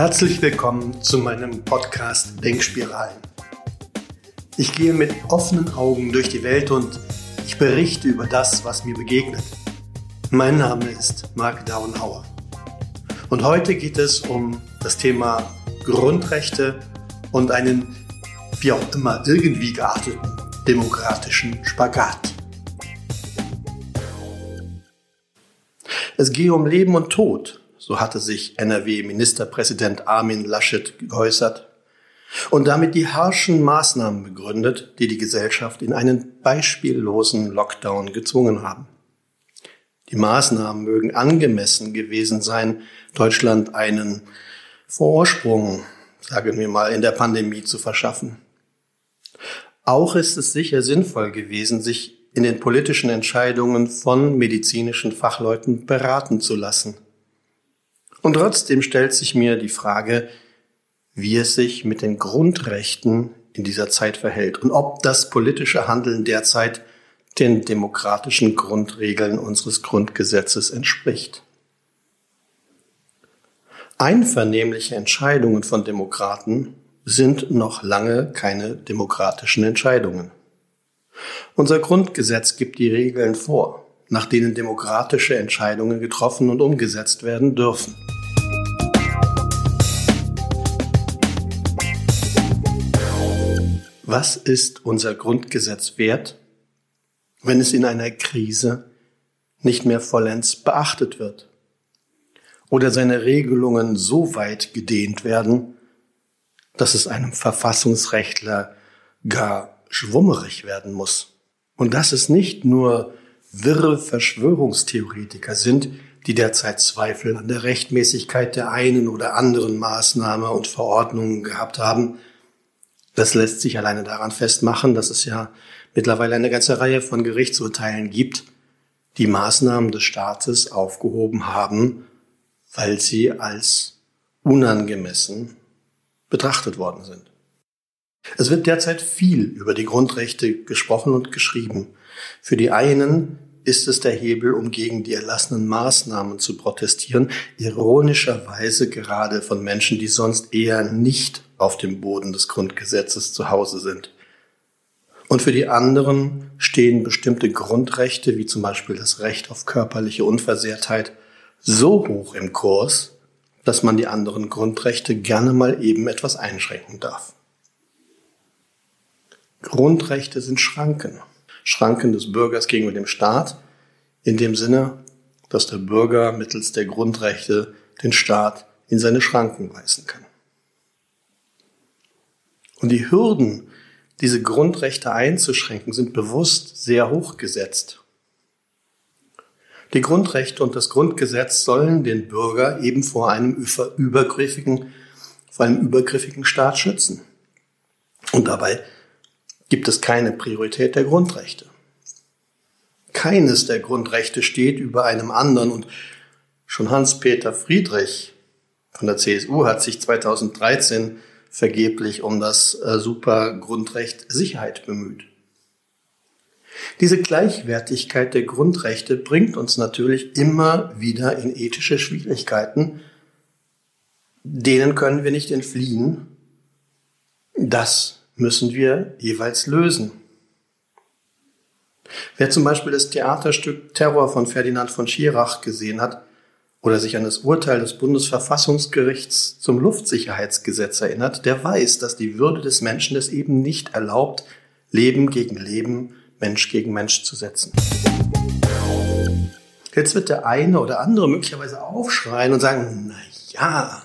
Herzlich willkommen zu meinem Podcast Denkspiralen. Ich gehe mit offenen Augen durch die Welt und ich berichte über das, was mir begegnet. Mein Name ist Mark Daunhauer. Und heute geht es um das Thema Grundrechte und einen, wie auch immer, irgendwie gearteten demokratischen Spagat. Es gehe um Leben und Tod, so hatte sich NRW-Ministerpräsident Armin Laschet geäußert und damit die harschen Maßnahmen begründet, die die Gesellschaft in einen beispiellosen Lockdown gezwungen haben. Die Maßnahmen mögen angemessen gewesen sein, Deutschland einen Vorsprung, sagen wir mal, in der Pandemie zu verschaffen. Auch ist es sicher sinnvoll gewesen, sich in den politischen Entscheidungen von medizinischen Fachleuten beraten zu lassen – und trotzdem stellt sich mir die Frage, wie es sich mit den Grundrechten in dieser Zeit verhält und ob das politische Handeln derzeit den demokratischen Grundregeln unseres Grundgesetzes entspricht. Einvernehmliche Entscheidungen von Demokraten sind noch lange keine demokratischen Entscheidungen. Unser Grundgesetz gibt die Regeln vor nach denen demokratische Entscheidungen getroffen und umgesetzt werden dürfen. Was ist unser Grundgesetz wert, wenn es in einer Krise nicht mehr vollends beachtet wird? Oder seine Regelungen so weit gedehnt werden, dass es einem Verfassungsrechtler gar schwummerig werden muss. Und das ist nicht nur wirre Verschwörungstheoretiker sind, die derzeit Zweifel an der Rechtmäßigkeit der einen oder anderen Maßnahme und Verordnungen gehabt haben. Das lässt sich alleine daran festmachen, dass es ja mittlerweile eine ganze Reihe von Gerichtsurteilen gibt, die Maßnahmen des Staates aufgehoben haben, weil sie als unangemessen betrachtet worden sind. Es wird derzeit viel über die Grundrechte gesprochen und geschrieben. Für die einen ist es der Hebel, um gegen die erlassenen Maßnahmen zu protestieren, ironischerweise gerade von Menschen, die sonst eher nicht auf dem Boden des Grundgesetzes zu Hause sind. Und für die anderen stehen bestimmte Grundrechte, wie zum Beispiel das Recht auf körperliche Unversehrtheit, so hoch im Kurs, dass man die anderen Grundrechte gerne mal eben etwas einschränken darf. Grundrechte sind Schranken. Schranken des Bürgers gegenüber dem Staat, in dem Sinne, dass der Bürger mittels der Grundrechte den Staat in seine Schranken weisen kann. Und die Hürden, diese Grundrechte einzuschränken, sind bewusst sehr hoch gesetzt. Die Grundrechte und das Grundgesetz sollen den Bürger eben vor einem übergriffigen, vor einem übergriffigen Staat schützen. Und dabei gibt es keine Priorität der Grundrechte. Keines der Grundrechte steht über einem anderen und schon Hans-Peter Friedrich von der CSU hat sich 2013 vergeblich um das äh, Supergrundrecht Sicherheit bemüht. Diese Gleichwertigkeit der Grundrechte bringt uns natürlich immer wieder in ethische Schwierigkeiten. Denen können wir nicht entfliehen. Das müssen wir jeweils lösen. Wer zum Beispiel das Theaterstück Terror von Ferdinand von Schirach gesehen hat oder sich an das Urteil des Bundesverfassungsgerichts zum Luftsicherheitsgesetz erinnert, der weiß, dass die Würde des Menschen es eben nicht erlaubt, Leben gegen Leben, Mensch gegen Mensch zu setzen. Jetzt wird der eine oder andere möglicherweise aufschreien und sagen, na ja,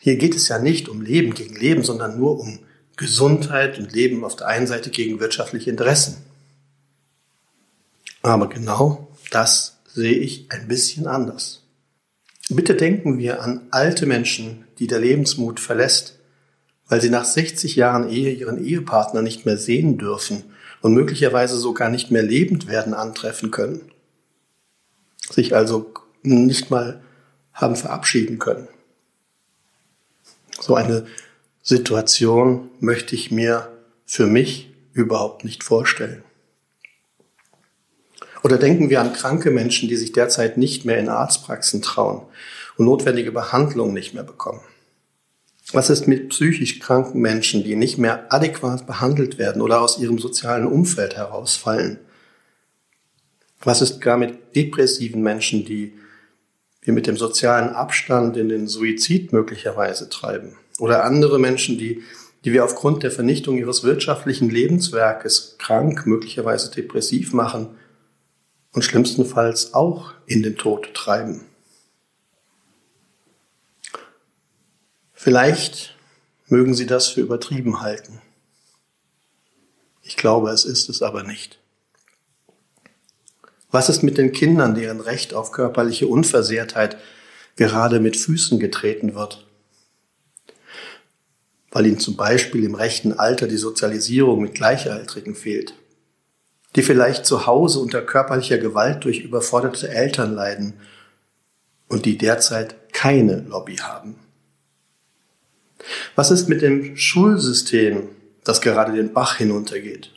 hier geht es ja nicht um Leben gegen Leben, sondern nur um Gesundheit und Leben auf der einen Seite gegen wirtschaftliche Interessen. Aber genau das sehe ich ein bisschen anders. Bitte denken wir an alte Menschen, die der Lebensmut verlässt, weil sie nach 60 Jahren Ehe ihren Ehepartner nicht mehr sehen dürfen und möglicherweise sogar nicht mehr lebend werden antreffen können. Sich also nicht mal haben verabschieden können. So eine Situation möchte ich mir für mich überhaupt nicht vorstellen. Oder denken wir an kranke Menschen, die sich derzeit nicht mehr in Arztpraxen trauen und notwendige Behandlung nicht mehr bekommen. Was ist mit psychisch kranken Menschen, die nicht mehr adäquat behandelt werden oder aus ihrem sozialen Umfeld herausfallen? Was ist gar mit depressiven Menschen, die wir mit dem sozialen Abstand in den Suizid möglicherweise treiben? Oder andere Menschen, die, die wir aufgrund der Vernichtung ihres wirtschaftlichen Lebenswerkes krank, möglicherweise depressiv machen und schlimmstenfalls auch in den Tod treiben? Vielleicht mögen Sie das für übertrieben halten. Ich glaube, es ist es aber nicht. Was ist mit den Kindern, deren Recht auf körperliche Unversehrtheit gerade mit Füßen getreten wird? Weil ihnen zum Beispiel im rechten Alter die Sozialisierung mit Gleichaltrigen fehlt, die vielleicht zu Hause unter körperlicher Gewalt durch überforderte Eltern leiden und die derzeit keine Lobby haben. Was ist mit dem Schulsystem, das gerade den Bach hinuntergeht?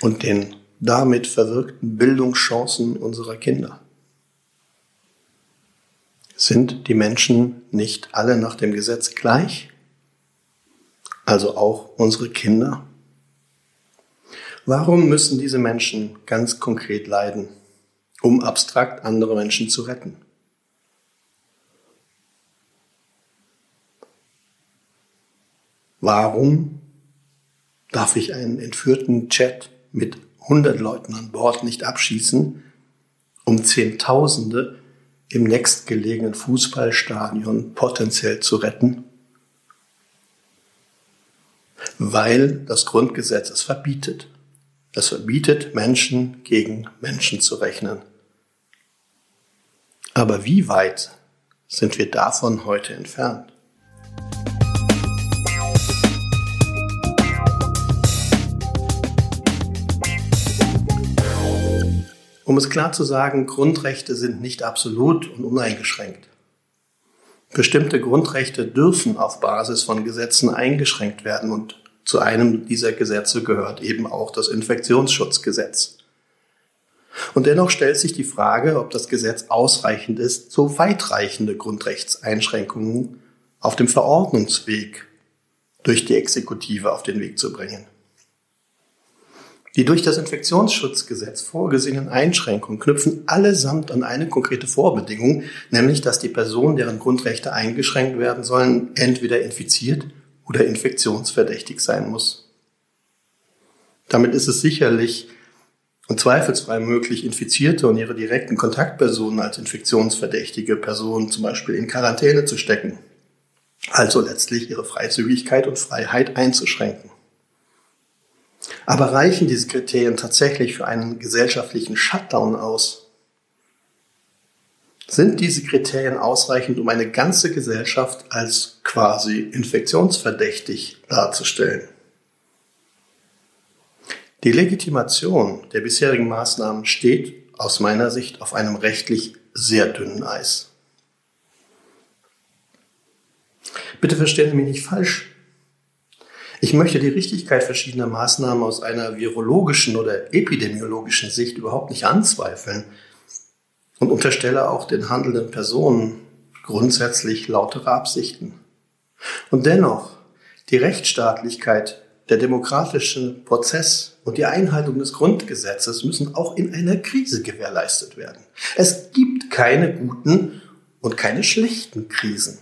Und den damit verwirkten Bildungschancen unserer Kinder? Sind die Menschen nicht alle nach dem Gesetz gleich? Also auch unsere Kinder? Warum müssen diese Menschen ganz konkret leiden, um abstrakt andere Menschen zu retten? Warum darf ich einen entführten Chat mit 100 Leuten an Bord nicht abschießen, um Zehntausende im nächstgelegenen Fußballstadion potenziell zu retten? Weil das Grundgesetz es verbietet. Es verbietet, Menschen gegen Menschen zu rechnen. Aber wie weit sind wir davon heute entfernt? Um es klar zu sagen, Grundrechte sind nicht absolut und uneingeschränkt. Bestimmte Grundrechte dürfen auf Basis von Gesetzen eingeschränkt werden und zu einem dieser Gesetze gehört eben auch das Infektionsschutzgesetz. Und dennoch stellt sich die Frage, ob das Gesetz ausreichend ist, so weitreichende Grundrechtseinschränkungen auf dem Verordnungsweg durch die Exekutive auf den Weg zu bringen. Die durch das Infektionsschutzgesetz vorgesehenen Einschränkungen knüpfen allesamt an eine konkrete Vorbedingung, nämlich dass die Personen, deren Grundrechte eingeschränkt werden sollen, entweder infiziert oder infektionsverdächtig sein muss. Damit ist es sicherlich und zweifelsfrei möglich, Infizierte und ihre direkten Kontaktpersonen als infektionsverdächtige Personen zum Beispiel in Quarantäne zu stecken, also letztlich ihre Freizügigkeit und Freiheit einzuschränken. Aber reichen diese Kriterien tatsächlich für einen gesellschaftlichen Shutdown aus? Sind diese Kriterien ausreichend, um eine ganze Gesellschaft als quasi infektionsverdächtig darzustellen? Die Legitimation der bisherigen Maßnahmen steht aus meiner Sicht auf einem rechtlich sehr dünnen Eis. Bitte verstehen Sie mich nicht falsch. Ich möchte die Richtigkeit verschiedener Maßnahmen aus einer virologischen oder epidemiologischen Sicht überhaupt nicht anzweifeln und unterstelle auch den handelnden Personen grundsätzlich lautere Absichten. Und dennoch, die Rechtsstaatlichkeit, der demokratische Prozess und die Einhaltung des Grundgesetzes müssen auch in einer Krise gewährleistet werden. Es gibt keine guten und keine schlechten Krisen.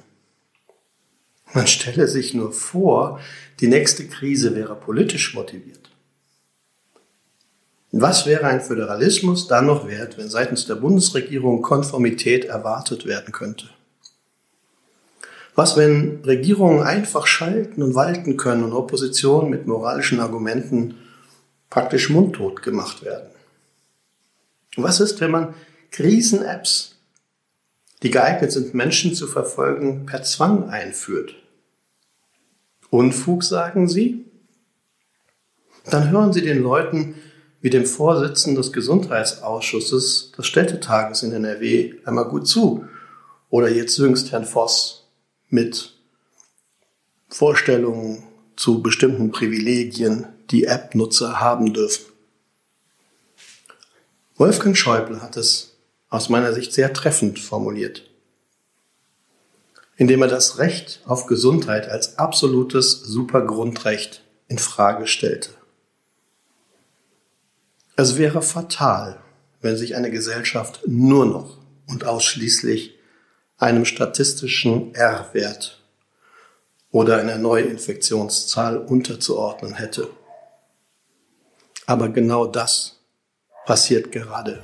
Man stelle sich nur vor, die nächste Krise wäre politisch motiviert. Was wäre ein Föderalismus dann noch wert, wenn seitens der Bundesregierung Konformität erwartet werden könnte? Was, wenn Regierungen einfach schalten und walten können und Opposition mit moralischen Argumenten praktisch mundtot gemacht werden? Was ist, wenn man Krisen-Apps die geeignet sind, Menschen zu verfolgen, per Zwang einführt. Unfug, sagen Sie? Dann hören Sie den Leuten wie dem Vorsitzenden des Gesundheitsausschusses des Städtetages in NRW einmal gut zu. Oder jetzt jüngst Herrn Voss mit Vorstellungen zu bestimmten Privilegien, die App-Nutzer haben dürfen. Wolfgang Schäuble hat es aus meiner Sicht sehr treffend formuliert. indem er das Recht auf Gesundheit als absolutes Supergrundrecht in Frage stellte. Es wäre fatal, wenn sich eine Gesellschaft nur noch und ausschließlich einem statistischen R-Wert oder einer Neuinfektionszahl unterzuordnen hätte. Aber genau das passiert gerade.